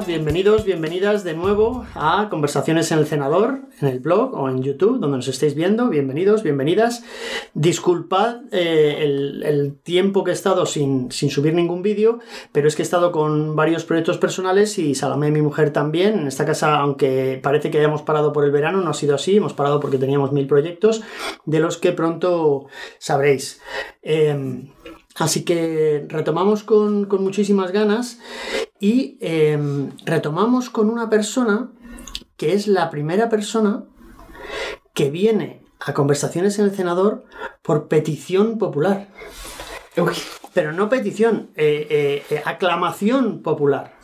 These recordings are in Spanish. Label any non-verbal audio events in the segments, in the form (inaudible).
Bienvenidos, bienvenidas de nuevo a Conversaciones en el Cenador, en el blog o en YouTube, donde nos estéis viendo. Bienvenidos, bienvenidas. Disculpad eh, el, tiempo que he estado sin, subir ningún vídeo, pero es que he estado con varios proyectos personales y Salomé, mi mujer, también. En esta casa, aunque parece que hayamos parado por el verano, no ha sido así. Hemos parado porque teníamos mil proyectos, de los que pronto sabréis. Em, Así que retomamos con muchísimas ganas y em, retomamos con una persona que es la primera persona que viene a conversaciones en el senador por petición popular. Pero no petición, eh, eh, eh, aclamación popular.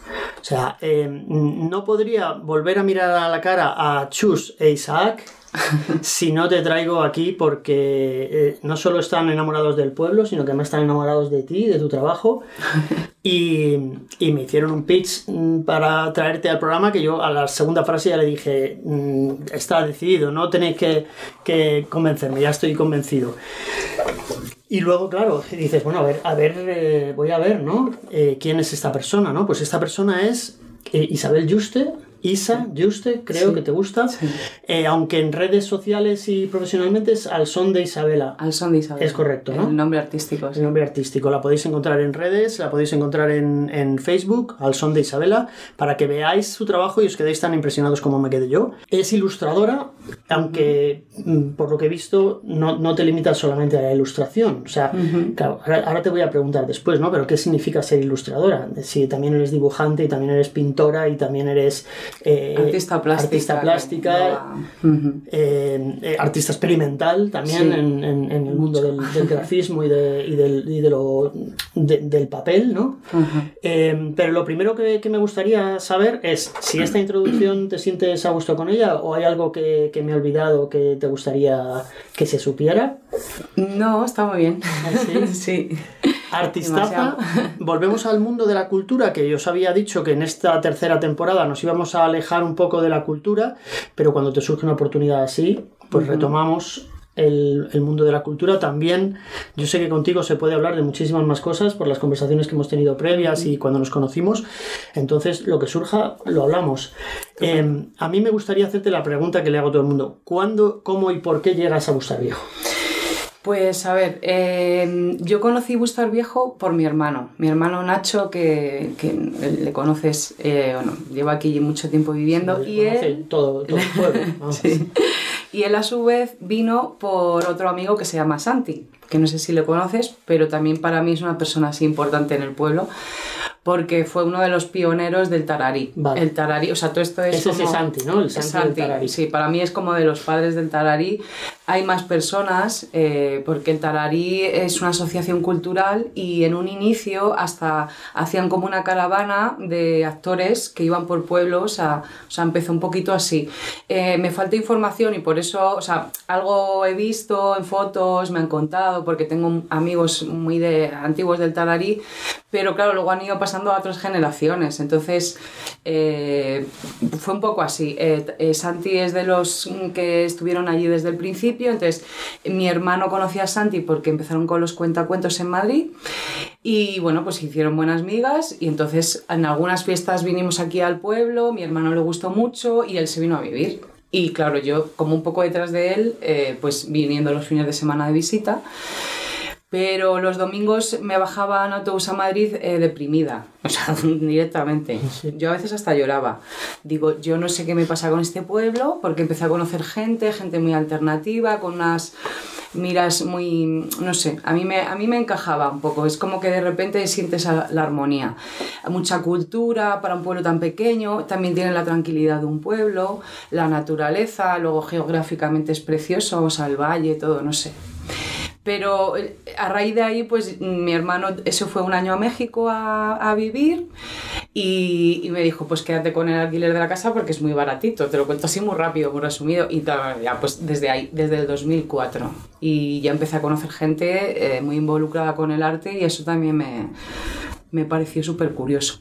O sea, em, no podría volver a mirar a la cara a Chus e Isaac (laughs) si no te traigo aquí porque eh, no solo están enamorados del pueblo, sino que además están enamorados de ti, de tu trabajo. (laughs) Y, y me hicieron un pitch mm, para traerte al programa que yo a la segunda frase ya le dije, mm, está decidido, no tenéis que, que convencerme, ya estoy convencido. Y luego, claro, dices, bueno, a ver, a ver, eh, voy a ver, ¿no? Eh, ¿Quién es esta persona, no? Pues esta persona es eh, Isabel Juste, Isa Juste, creo Sí. que te gusta, Sí. Eh, aunque en redes sociales y profesionalmente es Al Son de Isabela. Al son de Isabel. Es correcto, ¿no? El nombre artístico. Sí. el nombre artístico. La podéis encontrar en redes, la podéis encontrar en, en Facebook, al son de Isabela, para que veáis su trabajo y os quedéis tan impresionados como me quedé yo. Es ilustradora, aunque mm, por lo que he visto no, no te limitas solamente a la ilustración. O sea, claro, ahora, ahora te voy a preguntar después, ¿no? Pero ¿qué significa ser ilustradora? Si también eres dibujante y también eres pintora y también eres... eh, Artista plástica. Artista plástica, eh, eh, artista experimental también Sí. en, en- en el mundo del, del grafismo y, de, y del, y de lo, de- del papel, ¿no? Eh, pero lo primero que, que me gustaría saber es si esta introducción te sientes a gusto con ella o hay algo que, que me he olvidado que te gustaría que se supiera. No, está muy bien. sí? (laughs) sí. Artistaza, volvemos al mundo de la cultura, que yo os había dicho que en esta tercera temporada nos íbamos a alejar un poco de la cultura, pero cuando te surge una oportunidad así, pues retomamos el, el mundo de la cultura. También, yo sé que contigo se puede hablar de muchísimas más cosas por las conversaciones que hemos tenido previas y cuando nos conocimos, entonces lo que surja lo hablamos. Eh, a mí me gustaría hacerte la pregunta que le hago a todo el mundo. ¿Cuándo, cómo y por qué llegas a Bustar Viejo? Pues a ver, eh, yo conocí Bustar Viejo por mi hermano, mi hermano Nacho, que, que le conoces, eh, bueno, lleva aquí mucho tiempo viviendo y él, todo, todo el pueblo. (laughs) vamos. Sí. y él a su vez vino por otro amigo que se llama Santi, que no sé si le conoces, pero también para mí es una persona así importante en el pueblo, porque fue uno de los pioneros del tararí. Vale. El tararí, o sea, todo esto es Ese es como... Santi, ¿no? El Es Santi del tararí. Sí, para mí es como de los padres del tararí. Hay más personas eh, porque el tararí es una asociación cultural y en un inicio hasta hacían como una caravana de actores que iban por pueblos, a, o sea, empezó un poquito así. Eh, me falta información y por eso, o sea, algo he visto en fotos, me han contado, porque tengo amigos muy de, antiguos del tararí, pero claro, luego han ido pasando a otras generaciones. Entonces, eh, fue un poco así. Eh, eh, Santi es de los que estuvieron allí desde el principio. Entonces, mi hermano conocía a Santi porque empezaron con los cuentacuentos en Madrid. Y bueno, pues hicieron buenas migas. Y entonces, en algunas fiestas vinimos aquí al pueblo. Mi hermano le gustó mucho y él se vino a vivir. Y claro, yo, como un poco detrás de él, eh, pues viniendo los fines de semana de visita. Pero los domingos me bajaba en autobús a Madrid eh, deprimida, (laughs) o sea, directamente. Yo a veces hasta lloraba. Digo, yo no sé qué me pasa con este pueblo, porque empecé a conocer gente, gente muy alternativa, con unas miras muy, no sé, a mí me, a mí me encajaba un poco. Es como que de repente sientes la armonía. Mucha cultura para un pueblo tan pequeño, también tiene la tranquilidad de un pueblo, la naturaleza, luego geográficamente es precioso, o sea, el valle, todo, no sé. Pero eh, a raíz de ahí, pues mi hermano, eso fue un año a México a, a vivir y, y me dijo, pues quédate con el alquiler de la casa porque es muy baratito. Te lo cuento así muy rápido, muy resumido. Y tal, ya pues desde ahí, desde el 2004. Y ya empecé a conocer gente eh, muy involucrada con el arte y eso también me, me pareció súper curioso.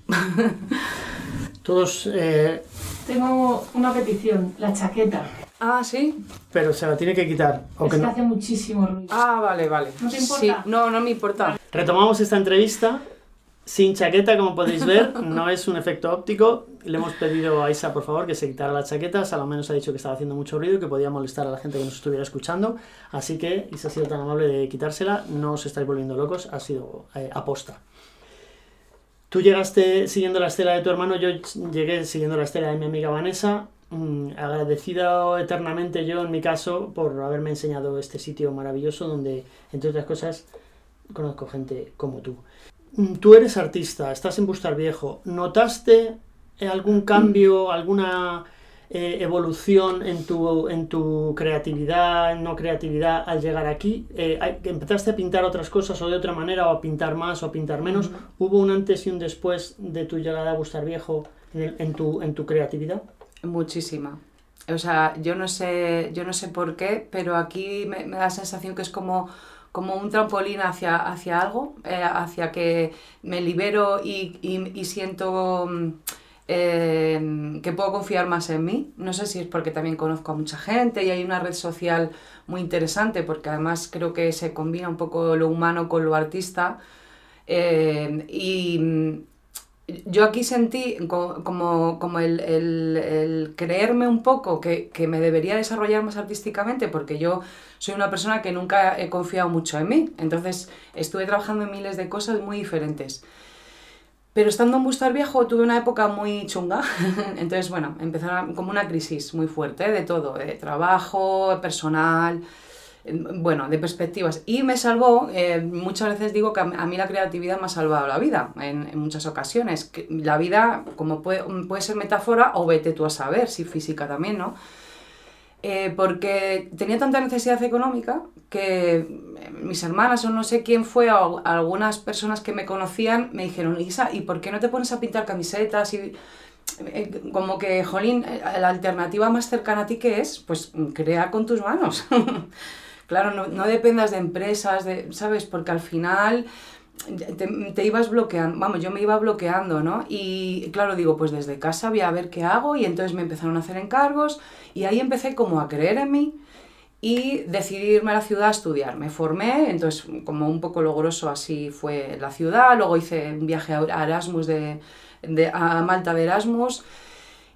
(laughs) Todos, eh, Tengo una petición, la chaqueta. Ah, sí. pero se la tiene que quitar. o Es que que no. hace muchísimo ruido. Ah, vale, vale. ¿No te importa? Sí, no, no me importa. Retomamos esta entrevista sin chaqueta, como podéis ver, no es un efecto óptico. Le hemos pedido a Isa, por favor, que se quitara la chaqueta. Salomé nos ha dicho que estaba haciendo mucho ruido y que podía molestar a la gente que nos estuviera escuchando. Así que Isa ha sido tan amable de quitársela. No os estáis volviendo locos, ha sido eh, aposta. Tú llegaste siguiendo la estela de tu hermano, yo llegué siguiendo la estela de mi amiga Vanessa. Mm, agradecido eternamente yo, en mi caso, por haberme enseñado este sitio maravilloso donde, entre otras cosas, conozco gente como tú. Mm, tú eres artista, estás en Bustar Viejo. ¿Notaste algún cambio, alguna eh, evolución en tu, en tu creatividad, no creatividad al llegar aquí? Eh, ¿Empezaste a pintar otras cosas o de otra manera, o a pintar más o a pintar menos? ¿Hubo un antes y un después de tu llegada a Bustar Viejo en, tu, en tu creatividad? Muchísima. O sea, yo no sé, yo no sé por qué, pero aquí me da la sensación que es como como un trampolín hacia, hacia algo, eh, hacia que me libero y, y, siento mm, eh, que puedo confiar más en mí. No sé si es porque también conozco a mucha gente y hay una red social muy interesante, porque además creo que se combina un poco lo humano con lo artista. Eh, y mm, yo aquí sentí como, como el, el, creerme un poco que, que, me debería desarrollar más artísticamente, porque yo soy una persona que nunca he confiado mucho en mí. Entonces estuve trabajando en miles de cosas muy diferentes. Pero estando en Bustar Viejo tuve una época muy chunga. (laughs) Entonces, bueno, empezó como una crisis muy fuerte de todo, de trabajo, personal, bueno, de perspectivas. Y me salvó, eh, muchas veces digo que a mí la creatividad me ha salvado la vida, en, en muchas ocasiones. La vida, como puede, puede ser metáfora, o vete tú a saber, si física también, ¿no? Eh, porque tenía tanta necesidad económica que eh, mis hermanas o no sé quién fue, o algunas personas que me conocían, me dijeron, Isa, ¿y por qué no te pones a pintar camisetas? Y, eh, como que, jolín, la alternativa más cercana a ti que es, pues crea con tus manos. (laughs) claro, no, no, dependas de empresas, de, ¿sabes? Porque al final te, ibas bloqueando, vamos, yo me iba bloqueando, ¿no? Y claro, digo, pues desde casa voy a ver qué hago y entonces me empezaron a hacer encargos y ahí empecé como a creer en mí y decidí irme a la ciudad a estudiar. Me formé, entonces como un poco logoroso así fue la ciudad, luego hice un viaje a Erasmus de, de a Malta de Erasmus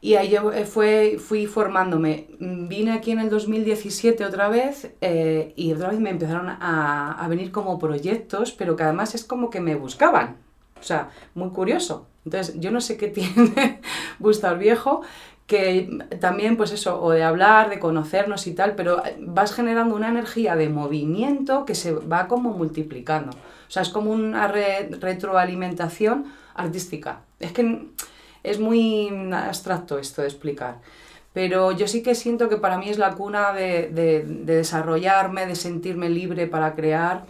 y ahí eh, fue, fui formándome. Vine aquí en el 2017 otra vez eh, y otra vez me empezaron a, a, venir como proyectos, pero que además es como que me buscaban. O sea, muy curioso. Entonces, yo no sé qué (laughs) tiene Bustar Viejo, que también, pues eso, o de hablar, de conocernos y tal, pero vas generando una energía de movimiento que se va como multiplicando. O sea, es como una retroalimentación artística. Es que es muy abstracto esto de explicar. Pero yo sí que siento que para mí es la cuna de, de, desarrollarme, de sentirme libre para crear.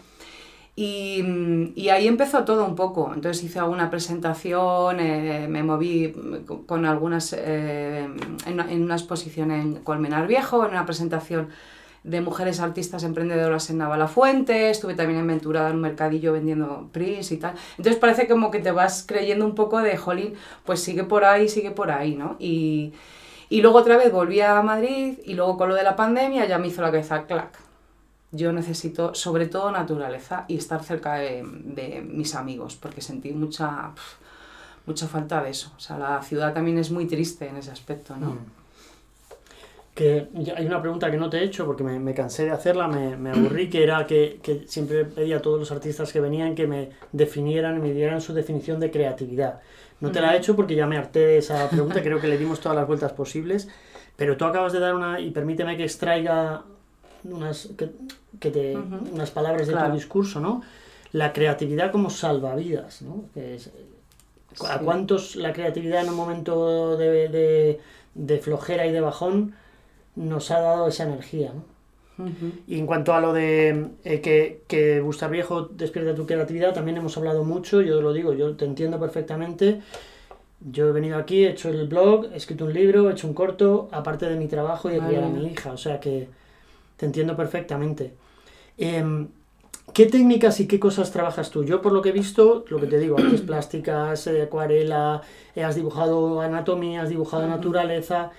Y, y, ahí empezó todo un poco. Entonces hice alguna presentación, eh, me moví con algunas, eh, en, en, una exposición en Colmenar Viejo, en una presentación de mujeres artistas emprendedoras en Navalafuente, estuve también aventurada en un mercadillo vendiendo prints y tal. Entonces parece como que te vas creyendo un poco de, jolín, pues sigue por ahí, sigue por ahí, ¿no? Y, y luego otra vez volví a Madrid y luego con lo de la pandemia ya me hizo la cabeza clac. Yo necesito sobre todo naturaleza y estar cerca de, de mis amigos porque sentí mucha, mucha falta de eso. O sea, la ciudad también es muy triste en ese aspecto, ¿no? Mm que hay una pregunta que no te he hecho porque me, me cansé de hacerla, me, me (clears throat) aburrí, que era que, que, siempre pedía a todos los artistas que venían que me definieran, me dieran su definición de creatividad. No te la he hecho porque ya me harté de esa pregunta, creo que le dimos todas las vueltas posibles, pero tú acabas de dar una, y permíteme que extraiga unas, que, que te, unas palabras de tu discurso, ¿no? La creatividad como salvavidas, ¿no? Que es, ¿A cuántos la creatividad en un momento de, de, de flojera y de bajón nos ha dado esa energía. Y en cuanto a lo de eh, que, que Bustar Viejo despierta tu creatividad, también hemos hablado mucho, yo lo digo, yo te entiendo perfectamente. Yo he venido aquí, he hecho el blog, he escrito un libro, he hecho un corto, aparte de mi trabajo y de criar a mi hija, o sea que te entiendo perfectamente. Em, ¿Qué técnicas y qué cosas trabajas tú? Yo por lo que he visto, lo que te digo, artes plásticas, eh, acuarela, eh, has dibujado anatomía, has dibujado naturaleza.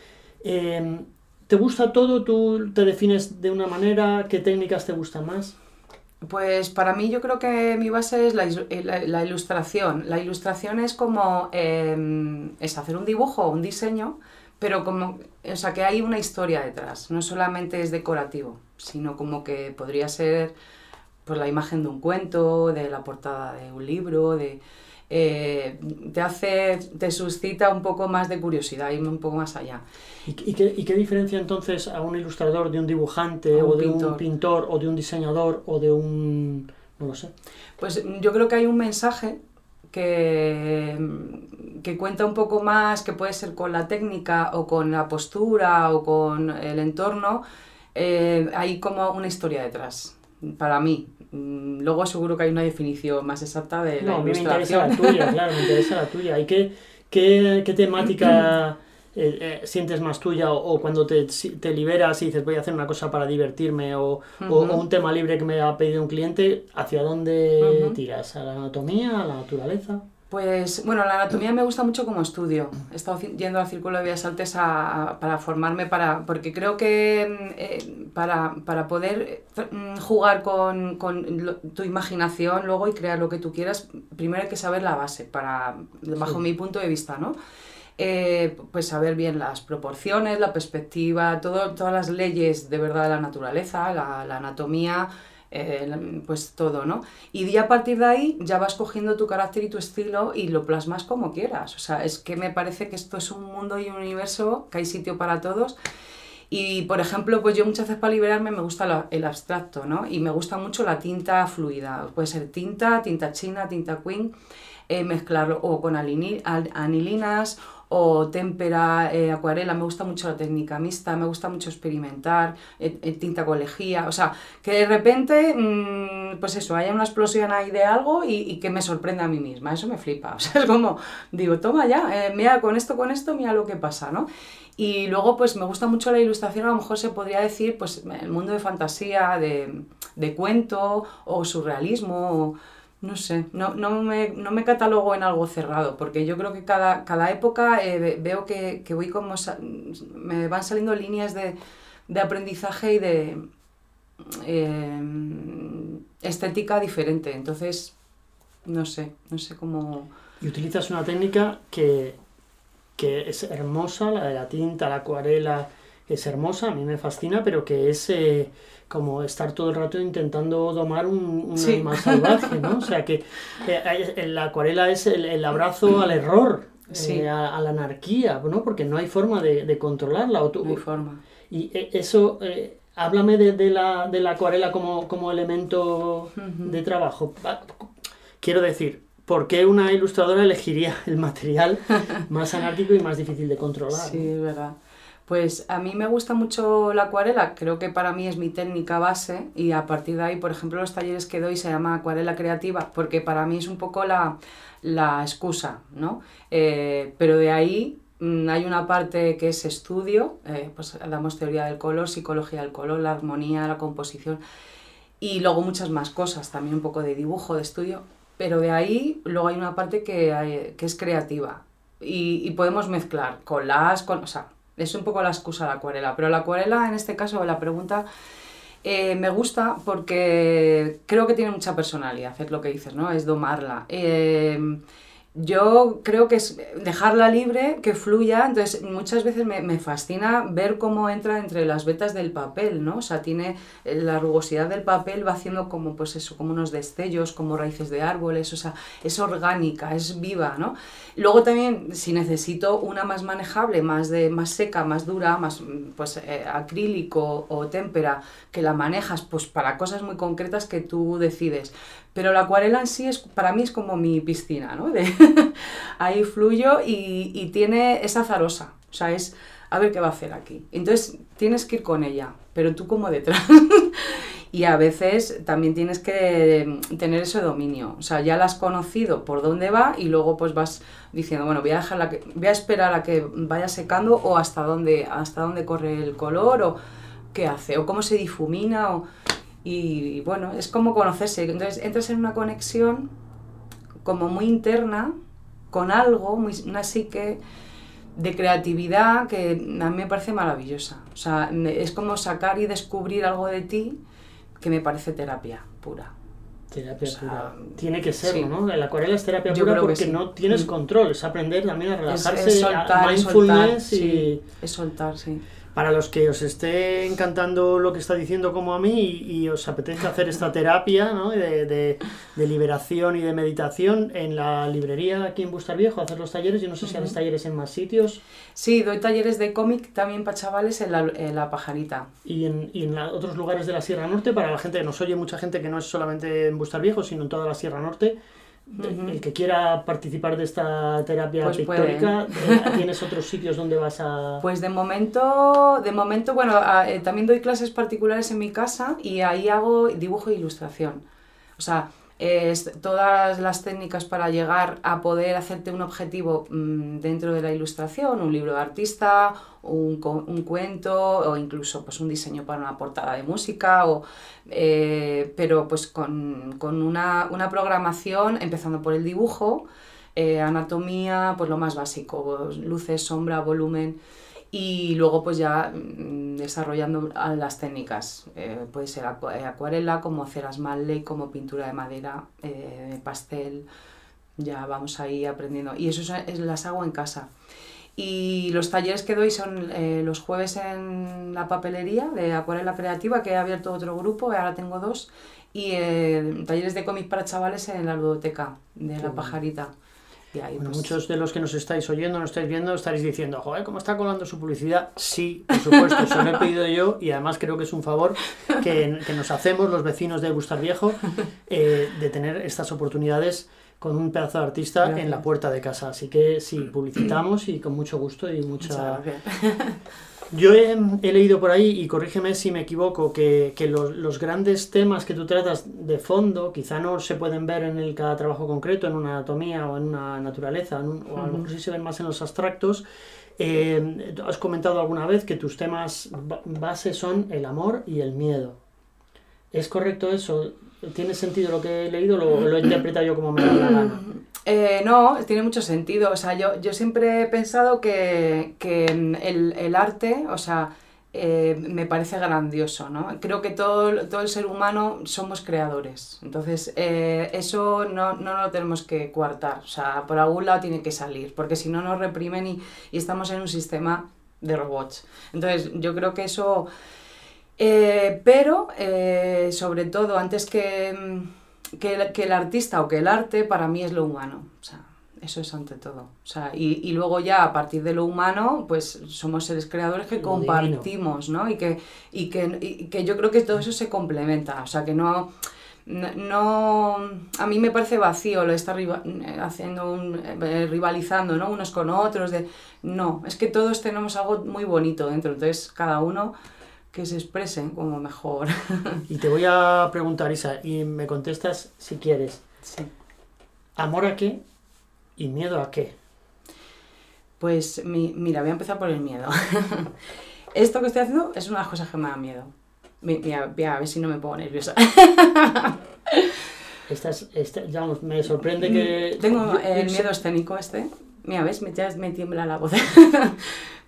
Em, ¿Te gusta todo? ¿Tú te defines de una manera? ¿Qué técnicas te gustan más? Pues para mí yo creo que mi base es la, eh, ilustración. La ilustración es como eh, es hacer un dibujo un diseño, pero como, o sea, que hay una historia detrás. No solamente es decorativo, sino como que podría ser pues la imagen de un cuento, de la portada de un libro, de eh, te hace, te suscita un poco más de curiosidad, irme un poco más allá. ¿Y, y qué, y qué diferencia entonces a un ilustrador de un dibujante A un o de pintor. un pintor o de un diseñador o de un... no lo sé? Pues yo creo que hay un mensaje que, que cuenta un poco más, que puede ser con la técnica o con la postura o con el entorno. eh, hay como una historia detrás, para mí. Mm, Luego seguro que hay una definición más exacta de la No, a mí me interesa ilustración. la tuya, claro, me interesa la tuya. ¿Y qué, qué, qué temática (clears throat) eh, eh, sientes más tuya? O, o cuando te, te liberas y dices voy a hacer una cosa para divertirme o, o- un tema libre que me ha pedido un cliente, ¿hacia dónde tiras? ¿A la anatomía? ¿A la naturaleza? Pues bueno, la anatomía me gusta mucho como estudio. He estado yendo al Círculo de Bellas Artes a- a- para formarme, para, porque creo que mm, eh, para, para poder mm, jugar con, con lo- tu imaginación luego y crear lo que tú quieras, primero hay que saber la base, para, bajo Sí. mi punto de vista, ¿no? Eh, pues saber bien las proporciones, la perspectiva, todo, todas las leyes de verdad de la naturaleza, la, la anatomía, eh, pues todo, ¿no? Y a partir de ahí ya vas cogiendo tu carácter y tu estilo y lo plasmas como quieras. O sea, es que me parece que esto es un mundo y un universo, que hay sitio para todos. Y, por ejemplo, pues yo muchas veces para liberarme me gusta el abstracto, ¿no? Y me gusta mucho la tinta fluida. Puede ser tinta, tinta china, tinta queen, eh, mezclarlo o con anilinas o témpera, eh, acuarela. Me gusta mucho la técnica mixta, me gusta mucho experimentar, tinta con lejía. O sea, que de repente, mm, pues eso, haya una explosión ahí de algo y, y que me sorprenda a mí misma. Eso me flipa. (laughs) O sea, es como, digo, toma ya, eh, mira con esto, con esto, mira lo que pasa, ¿no? Y luego, pues me gusta mucho la ilustración, a lo mejor se podría decir, pues el mundo de fantasía, de, de cuento o surrealismo, o, no sé, no, no, me, no me catalogo en algo cerrado, porque yo creo que cada, cada época eh, ve- veo que, que voy como, me van saliendo líneas de, de aprendizaje y de eh, estética diferente, entonces, no sé, no sé cómo... Y utilizas una técnica que, que es hermosa, la de la tinta, la acuarela, es hermosa, a mí me fascina, pero que es eh, como estar todo el rato intentando domar un, un Sí. animal salvaje, ¿no? O sea que eh, la acuarela es el, el abrazo al error, eh, Sí. a, a la anarquía, ¿no? Porque no hay forma de, de controlarla. O tú- No hay forma. y eso, eh, háblame de, de la, de la acuarela como, como elemento de trabajo. Va- Quiero decir, ¿por qué una ilustradora elegiría el material (laughs) más anárquico y más difícil de controlar? Sí, es verdad. Pues a mí me gusta mucho la acuarela, creo que para mí es mi técnica base y a partir de ahí, por ejemplo, los talleres que doy se llama acuarela creativa porque para mí es un poco la, la excusa, ¿no? Eh, pero de ahí mm, hay una parte que es estudio, eh, pues damos teoría del color, psicología del color, la armonía, la composición y luego muchas más cosas, también un poco de dibujo, de estudio, pero de ahí luego hay una parte que, que es creativa y, y podemos mezclar con las, con, o sea, es un poco la excusa la acuarela, pero la acuarela en este caso, la pregunta eh, me gusta porque creo que tiene mucha personalidad, es lo que dices, ¿no? Es domarla. Eh, yo creo que es dejarla libre, que fluya, entonces muchas veces me, me fascina ver cómo entra entre las vetas del papel, ¿no? O sea, tiene eh, la rugosidad del papel, va haciendo como, pues eso, como unos destellos, como raíces de árboles, o sea, es orgánica, es viva, ¿no? Luego también, si necesito una más manejable, más, de, más seca, más dura, más pues eh, acrílico o témpera, que la manejas pues para cosas muy concretas que tú decides. Pero la acuarela en sí es, para mí es como mi piscina, ¿no? De, (laughs) ahí fluyo y, tiene, es azarosa, o sea, es a ver qué va a hacer aquí. Entonces tienes que ir con ella, pero tú como detrás. (laughs) y a veces también tienes que tener ese dominio, o sea, ya la has conocido por dónde va y luego pues vas diciendo, bueno, voy a dejarla que, voy a esperar a que vaya secando o hasta dónde, hasta dónde corre el color o qué hace o cómo se difumina o y bueno, es como conocerse. Entonces entras en una conexión como muy interna con algo, muy, una psique de creatividad que a mí me parece maravillosa. O sea, es como sacar y descubrir algo de ti que me parece terapia. pura. Terapia O sea, pura. Tiene que serlo, sí. ¿no? La acuarela es terapia Yo pura porque sí. no tienes Mm. control, es aprender también a Es, relajarse, es a soltar, es soltar, mindfulness y... sí, es soltar, sí. Para los que os esté encantando lo que está diciendo como a mí y, y os apetezca hacer esta (laughs) terapia ¿no? de, de- de liberación y de meditación en la librería aquí en Bustar Viejo, hacer los talleres, yo no sé si haces talleres en más sitios Sí, doy talleres de cómic también para chavales en la, en la pajarita. y en, y en la- otros lugares de la Sierra Norte, para la gente que nos oye, mucha gente que no es solamente en Bustar Viejo, sino en toda la Sierra Norte. El que quiera participar de esta terapia Pues pictórica, eh, (laughs) ¿tienes otros sitios donde vas a...? Pues de momento, de momento, bueno, a- eh, también doy clases particulares en mi casa y ahí hago dibujo e ilustración. O sea, es todas las técnicas para llegar a poder hacerte un objetivo mm, dentro de la ilustración, un libro de artista, un, un cuento o incluso pues un diseño para una portada de música, o, eh, pero pues con, con una, una programación empezando por el dibujo, eh, anatomía, pues lo más básico, luces, sombra, volumen y luego pues ya mm, desarrollando las técnicas. Eh, puede ser acu- eh, acuarela, como ceras Manley, como pintura de madera, eh, pastel, ya vamos ahí aprendiendo. Y eso es- las hago en casa. Y los talleres que doy son eh, los jueves en la papelería de Acuarela Creativa, que he abierto otro grupo, ahora tengo dos, y eh, talleres de cómic para chavales en la ludoteca de La. Pajarita. Y ahí, Bueno, pues, muchos de los que nos estáis oyendo, nos estáis viendo, estaréis diciendo, joder, ¿cómo está colando su publicidad? Sí, por supuesto, se lo he pedido yo y además creo que es un favor que, que nos hacemos los vecinos de Bustar Viejo eh, de tener estas oportunidades con un pedazo de artista en la puerta de casa. Así que sí, publicitamos y con mucho gusto y mucha... Yo he, he leído por ahí, y corrígeme si me equivoco, que, que los, los grandes temas que tú tratas de fondo quizá no se pueden ver en el cada trabajo concreto, en una anatomía o en una naturaleza, en un- o a lo mejor sí se ven más en los abstractos. Eh, has comentado alguna vez que tus temas ba- base son el amor y el miedo. ¿Es correcto eso? ¿Tiene sentido lo que he leído o lo, he interpretado yo como me la? (clears throat) Eh, no, tiene mucho sentido. O sea, yo, yo siempre he pensado que, que el, el arte, o sea, eh, me parece grandioso, ¿no? Creo que todo, todo el ser humano somos creadores. Entonces, eh, eso no, no lo tenemos que coartar. O sea, por algún lado tiene que salir, porque si no nos reprimen y, y estamos en un sistema de robots. Entonces, yo creo que eso... eh, pero, eh, sobre todo, antes que... mm, que el, que el artista o que el arte para mí es lo humano. O sea, eso es ante todo. O sea, y, y luego ya a partir de lo humano, pues somos seres creadores que Lo compartimos, ¿no? Y que, y, que, y que yo creo que todo eso se complementa. O sea, que no... No, no- a mí me parece vacío lo de estar riva- haciendo un, eh, rivalizando ¿no? unos con otros de no es que todos tenemos algo muy bonito dentro entonces cada uno que se exprese como mejor (laughs) Y te voy a preguntar, Isa, y me contestas si quieres. sí. ¿Amor a qué y miedo a qué? Pues mi- mira, voy a empezar por el miedo. (laughs) Esto que estoy haciendo es una de las cosas que me da miedo. Mi- Mira, a ver si no me pongo nerviosa. (laughs) Estás, esta- ya vamos, me sorprende que... Mm, Tengo yo- el miedo escénico este. Mira, ¿ves? Me, ya me tiembla la voz.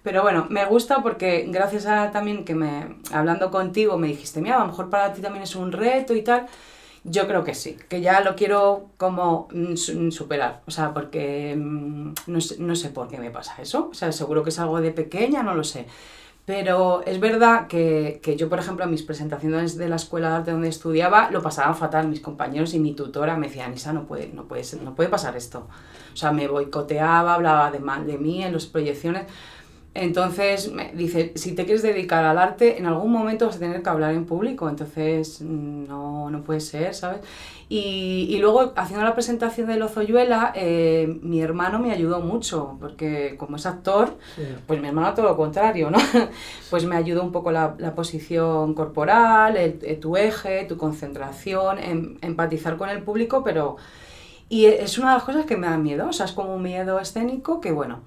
Pero bueno, me gusta porque gracias a también que me, hablando contigo, me dijiste, mira, a lo mejor para ti también es un reto y tal. Yo creo que sí, que ya lo quiero como mm, su- superar. O sea, porque mm, no sé, no sé por qué me pasa eso. O sea, seguro que es algo de pequeña, no lo sé. Pero es verdad que, que yo, por ejemplo, en mis presentaciones de la escuela de arte donde estudiaba, lo pasaban fatal mis compañeros y mi tutora me decía, Isa, no puede, no puede, ser- no puede pasar esto. O sea, me boicoteaba, hablaba de mal de mí en las proyecciones. Entonces, me dice, si te quieres dedicar al arte, en algún momento vas a tener que hablar en público, entonces mm, no, no puede ser, ¿sabes? Y, y luego, haciendo la presentación de Lozoyuela, eh, mi hermano me ayudó mucho, porque como es actor, Sí. pues mi hermano todo lo contrario, ¿no? (laughs) Pues me ayudó un poco la, la posición corporal, el- eh, tu eje, tu concentración, em- empatizar con el público, pero... Y es una de las cosas que me da miedo, o sea, es como un miedo escénico que, bueno...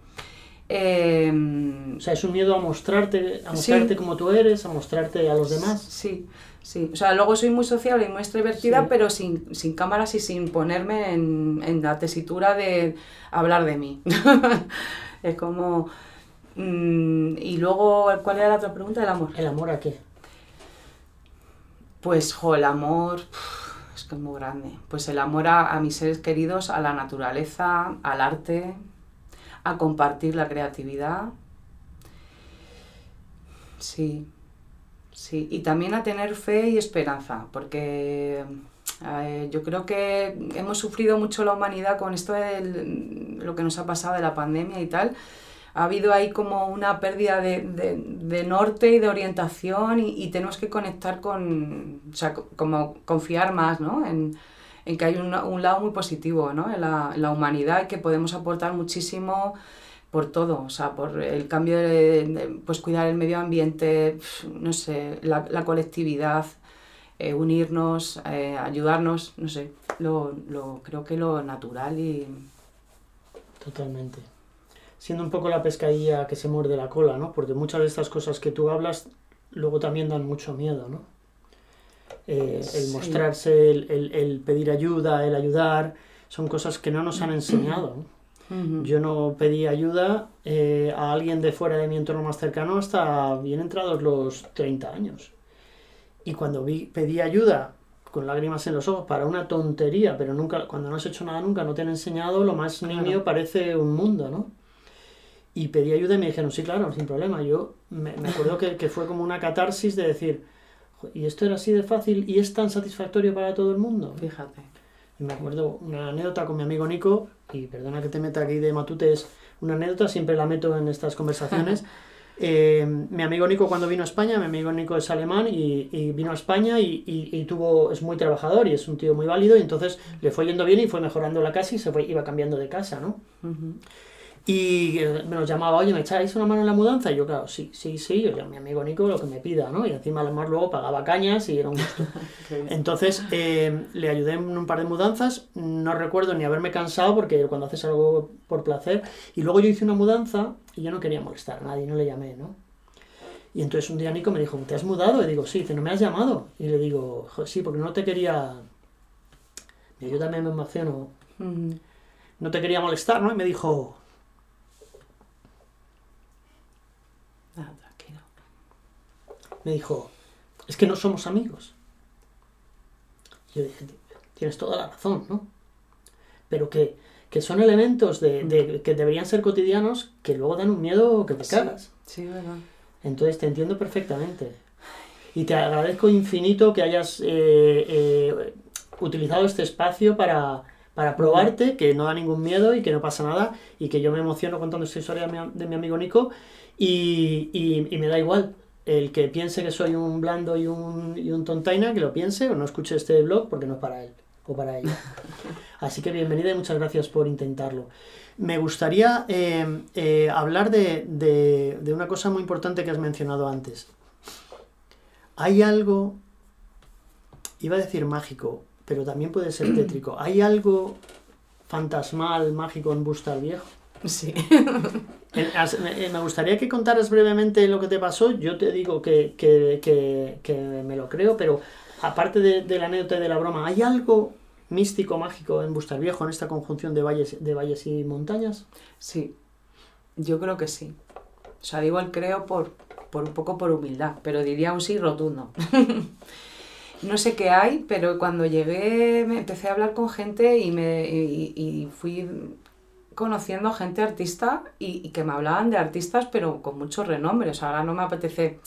em, O sea, es un miedo a mostrarte, a Sí. mostrarte como tú eres, a mostrarte a los demás. Sí, sí. O sea, luego soy muy sociable y muy extrovertida, Sí. pero sin, sin cámaras y sin ponerme en, en la tesitura de hablar de mí. (laughs) es como... mm, y luego, ¿cuál era la otra pregunta? El amor. ¿El amor a qué? Pues, jo, el amor... es que es muy grande. Pues el amor a, a mis seres queridos, a la naturaleza, al arte, a compartir la creatividad. Sí, sí. Y también a tener fe y esperanza, porque eh, yo creo que hemos sufrido mucho la humanidad con esto de lo que nos ha pasado de la pandemia y tal. Ha habido ahí como una pérdida de, de, norte y de orientación y, y, tenemos que conectar con, o sea, como confiar más, ¿no? En, en que hay un, un, lado muy positivo, ¿no? En la, la humanidad y que podemos aportar muchísimo por todo, o sea, por el cambio de pues cuidar el medio ambiente, no sé, la, la colectividad, eh, unirnos, eh, ayudarnos, no sé, lo, lo, creo que lo natural y... Totalmente. Siendo un poco la pescadilla que se muerde la cola, ¿no? Porque muchas de estas cosas que tú hablas luego también dan mucho miedo, ¿no? Eh, el mostrarse, el, el, el, pedir ayuda, el ayudar, son cosas que no nos han enseñado. Yo no pedí ayuda eh, a alguien de fuera de mi entorno más cercano hasta bien entrados los 30 años. Y cuando vi, pedí ayuda con lágrimas en los ojos para una tontería, pero nunca, cuando no has hecho nada nunca, no te han enseñado, lo más claro. parece un mundo, ¿no? Y pedí ayuda y me dijeron, sí, claro, sin problema. Yo me, me acuerdo que, que, fue como una catarsis de decir, ¿y esto era así de fácil y es tan satisfactorio para todo el mundo? Fíjate. Y me acuerdo una anécdota con mi amigo Nico, y perdona que te meta aquí de matutes, una anécdota, siempre la meto en estas conversaciones. (laughs) Eh, mi amigo Nico cuando vino a España, mi amigo Nico es alemán y, y vino a España y, y, y, tuvo, es muy trabajador y es un tío muy válido y entonces le fue yendo bien y fue mejorando la casa y se fue, iba cambiando de casa, ¿no? Uh -huh. Y me nos llamaba, oye, ¿me echáis una mano en la mudanza? Y yo, claro, sí, sí, sí, yo, mi amigo Nico, lo que me pida, ¿no? Y encima además luego pagaba cañas y era un gusto. (laughs) Entonces, eh, le ayudé en un par de mudanzas, no recuerdo ni haberme cansado porque cuando haces algo por placer, y luego yo hice una mudanza y yo no quería molestar a nadie, no le llamé, ¿no? Y entonces un día Nico me dijo, ¿te has mudado? Y digo, sí, dice, ¿no me has llamado? Y le digo, sí, porque no te quería... Yo también me emociono. No te quería molestar, ¿no? Y me dijo, Tranquilo. Me dijo, es que no somos amigos. Yo dije, tienes toda la razón, ¿no? Pero que, que son elementos de, de, que deberían ser cotidianos que luego dan un miedo que te sí, cagas. Sí, verdad. Entonces te entiendo perfectamente. Y te agradezco infinito que hayas eh, eh, utilizado este espacio para, para probarte, que no da ningún miedo y que no pasa nada, y que yo me emociono contando esta historia de mi, de mi amigo Nico, y, y, y, me da igual. El que piense que soy un blando y un, y un tontaina, que lo piense o no escuche este blog porque no es para él o para ella. (laughs) Así que bienvenida y muchas gracias por intentarlo. Me gustaría eh, eh, hablar de, de, de una cosa muy importante que has mencionado antes. Hay algo, iba a decir mágico, pero también puede ser tétrico. (clears throat) ¿Hay algo fantasmal, mágico en Busta Viejo? Sí. (laughs) Me gustaría que contaras brevemente lo que te pasó. Yo te digo que, que, que, que me lo creo, pero aparte de, de, la anécdota y de la broma, ¿hay algo místico, mágico en Bustar Viejo, en esta conjunción de valles, de valles y montañas? Sí, yo creo que sí. O sea, digo el creo por, por un poco por humildad, pero diría un sí rotundo. (laughs) no sé qué hay, pero cuando llegué me empecé a hablar con gente y, me, y, fui conociendo gente artista y, que me hablaban de artistas, pero con mucho renombre. O sea, ahora no me apetece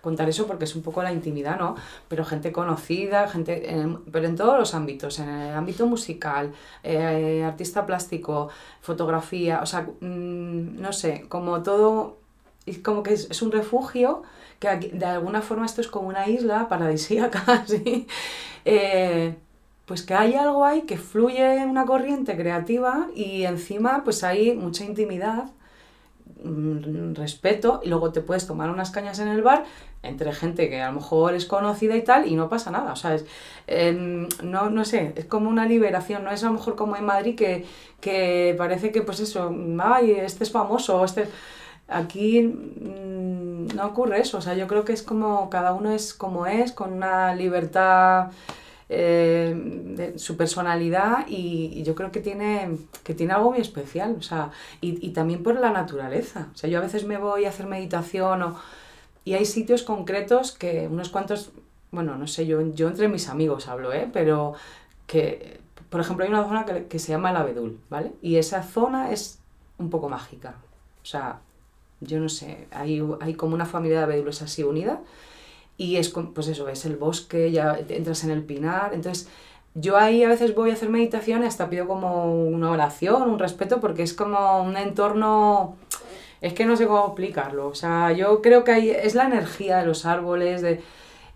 contar eso porque es un poco la intimidad, ¿no? Pero gente conocida, gente, en, pero en todos los ámbitos, en el ámbito musical, eh, artista plástico, fotografía, o sea, mmm, no sé, como todo, es como que es, un refugio, que aquí, de alguna forma esto es como una isla paradisíaca, (laughs) ¿sí? Eh, pues que hay algo ahí que fluye una corriente creativa y encima pues hay mucha intimidad, mm, respeto y luego te puedes tomar unas cañas en el bar entre gente que a lo mejor es conocida y tal y no pasa nada, o sea, es, eh, no, no sé, es como una liberación, no es a lo mejor como en Madrid que, que parece que pues eso, ay, este es famoso, este... Aquí mmm, no ocurre eso, o sea, yo creo que es como cada uno es como es, con una libertad eh, de su personalidad y, y, yo creo que tiene, que tiene algo muy especial, o sea, y, y, también por la naturaleza. O sea, yo a veces me voy a hacer meditación o, y hay sitios concretos que unos cuantos, bueno, no sé, yo, yo entre mis amigos hablo, ¿eh? Pero que, por ejemplo, hay una zona que, que se llama el Abedul, ¿vale? Y esa zona es un poco mágica. O sea, yo no sé, hay, hay como una familia de abedules así unida y es, pues eso, es el bosque, ya entras en el pinar, entonces yo ahí a veces voy a hacer meditación y hasta pido como una oración, un respeto, porque es como un entorno, es que no sé cómo explicarlo, o sea, yo creo que ahí es la energía de los árboles, de...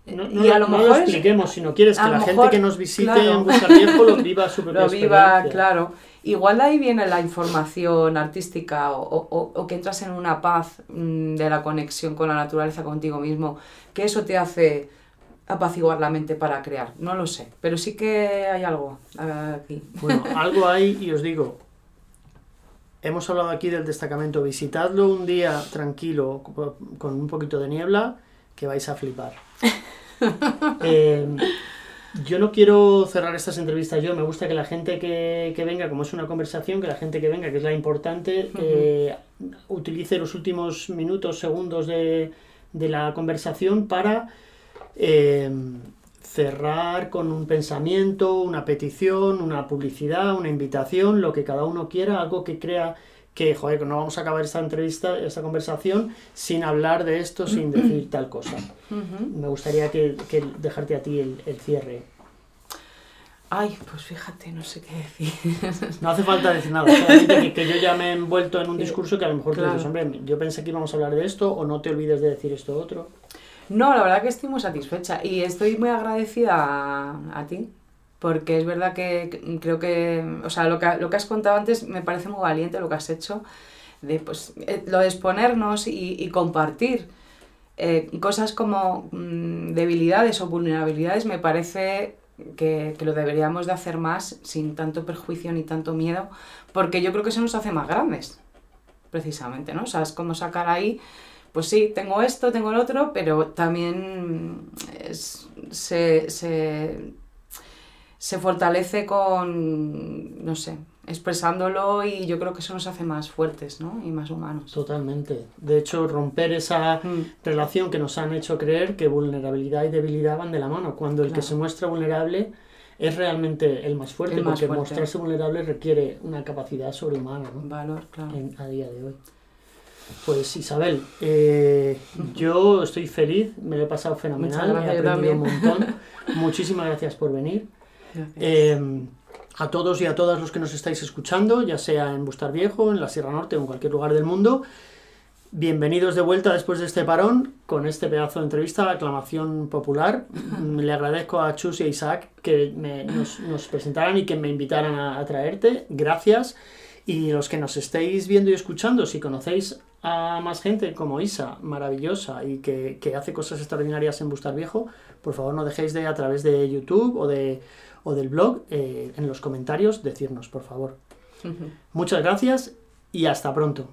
No, no y a lo, no mejor lo es- expliquemos, si no quieres que la gente que nos visite claro. en Buscar Viejo lo viva (laughs) su propia lo viva, claro. Igual de ahí viene la información artística o, o- o que entras en una paz mm, de la conexión con la naturaleza, contigo mismo, que eso te hace apaciguar la mente para crear. No lo sé, pero sí que hay algo eh, aquí. Bueno, (laughs) algo hay y os digo, hemos hablado aquí del destacamento, visitadlo un día tranquilo, co- con un poquito de niebla, que vais a flipar. (laughs) Eh, yo no quiero cerrar estas entrevistas yo, me gusta que la gente que, que venga, como es una conversación, que la gente que venga, que es la importante, eh, utilice los últimos minutos, segundos de, de la conversación para eh, cerrar con un pensamiento, una petición, una publicidad, una invitación, lo que cada uno quiera, algo que crea que, joder, que no vamos a acabar esta entrevista, esta conversación sin hablar de esto, sin decir tal cosa. Me gustaría que, que dejarte a ti el, el cierre. Ay, pues fíjate, no sé qué decir. No hace falta decir nada, solamente que, que yo ya me he envuelto en un discurso que a lo mejor Claro. dices, hombre, yo pensé que íbamos a hablar de esto, o no te olvides de decir esto otro. No, la verdad que estoy muy satisfecha y estoy muy agradecida a, a ti, porque es verdad que creo que, o sea, lo que, lo que has contado antes me parece muy valiente lo que has hecho, de pues, eh, lo de exponernos y, y compartir eh, cosas como mm, debilidades o vulnerabilidades, me parece que, que lo deberíamos de hacer más sin tanto perjuicio ni tanto miedo, porque yo creo que eso nos hace más grandes, precisamente, ¿no? O sea, es como sacar ahí pues sí, tengo esto, tengo el otro, pero también se, se, se fortalece con, no sé, expresándolo y yo creo que eso nos hace más fuertes, ¿no? Y más humanos. Totalmente. De hecho, romper esa Mm, relación que nos han hecho creer que vulnerabilidad y debilidad van de la mano, cuando el que se muestra vulnerable es realmente el más fuerte, El más porque fuerte. mostrarse vulnerable requiere una capacidad sobrehumana ¿no? Valor, claro. en- a día de hoy. Pues Isabel, eh, (laughs) yo estoy feliz, me lo he pasado fenomenal, gracias, he aprendido un montón. (laughs) Muchísimas gracias por venir. Eh, a todos y a todas los que nos estáis escuchando, ya sea en Bustar Viejo, en la Sierra Norte o en cualquier lugar del mundo, bienvenidos de vuelta después de este parón con este pedazo de entrevista, aclamación popular. Le agradezco a Chus y a Isaac que me- nos, nos presentaran y que me invitaran a, a traerte. Gracias. Y los que nos estéis viendo y escuchando, si conocéis a más gente como Isa, maravillosa y que, que hace cosas extraordinarias en Bustar Viejo, por favor no dejéis de a través de YouTube o, de, o del blog eh, en los comentarios decirnos, por favor. Muchas gracias y hasta pronto.